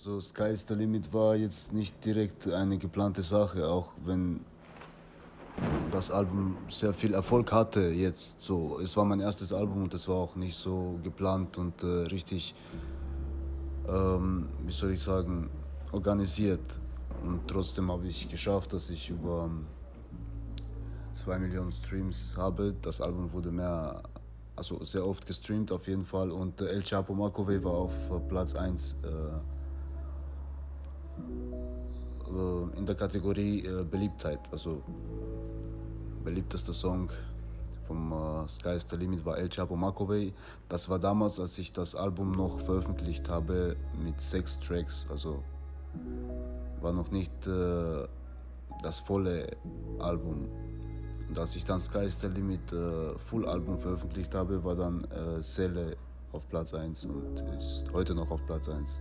Also Sky is the Limit war jetzt nicht direkt eine geplante Sache, auch wenn das Album sehr viel Erfolg hatte jetzt so. Es war mein erstes Album und es war auch nicht so geplant und äh, richtig, ähm, wie soll ich sagen, organisiert. Und trotzdem habe ich geschafft, dass ich über zwei Millionen Streams habe. Das Album wurde mehr, also sehr oft gestreamt auf jeden Fall. Und äh, El Chapo Makove war auf äh, Platz 1 äh, äh, in der Kategorie äh, Beliebtheit. Also beliebtester Song vom äh, Sky is the Limit war El Chapo Makove. Das war damals, als ich das Album noch veröffentlicht habe mit sechs Tracks. Also war noch nicht äh, das volle Album. Und als ich dann Sky is the Limit äh, Full Album veröffentlicht habe, war dann äh, Selle auf Platz 1 und ist heute noch auf Platz 1.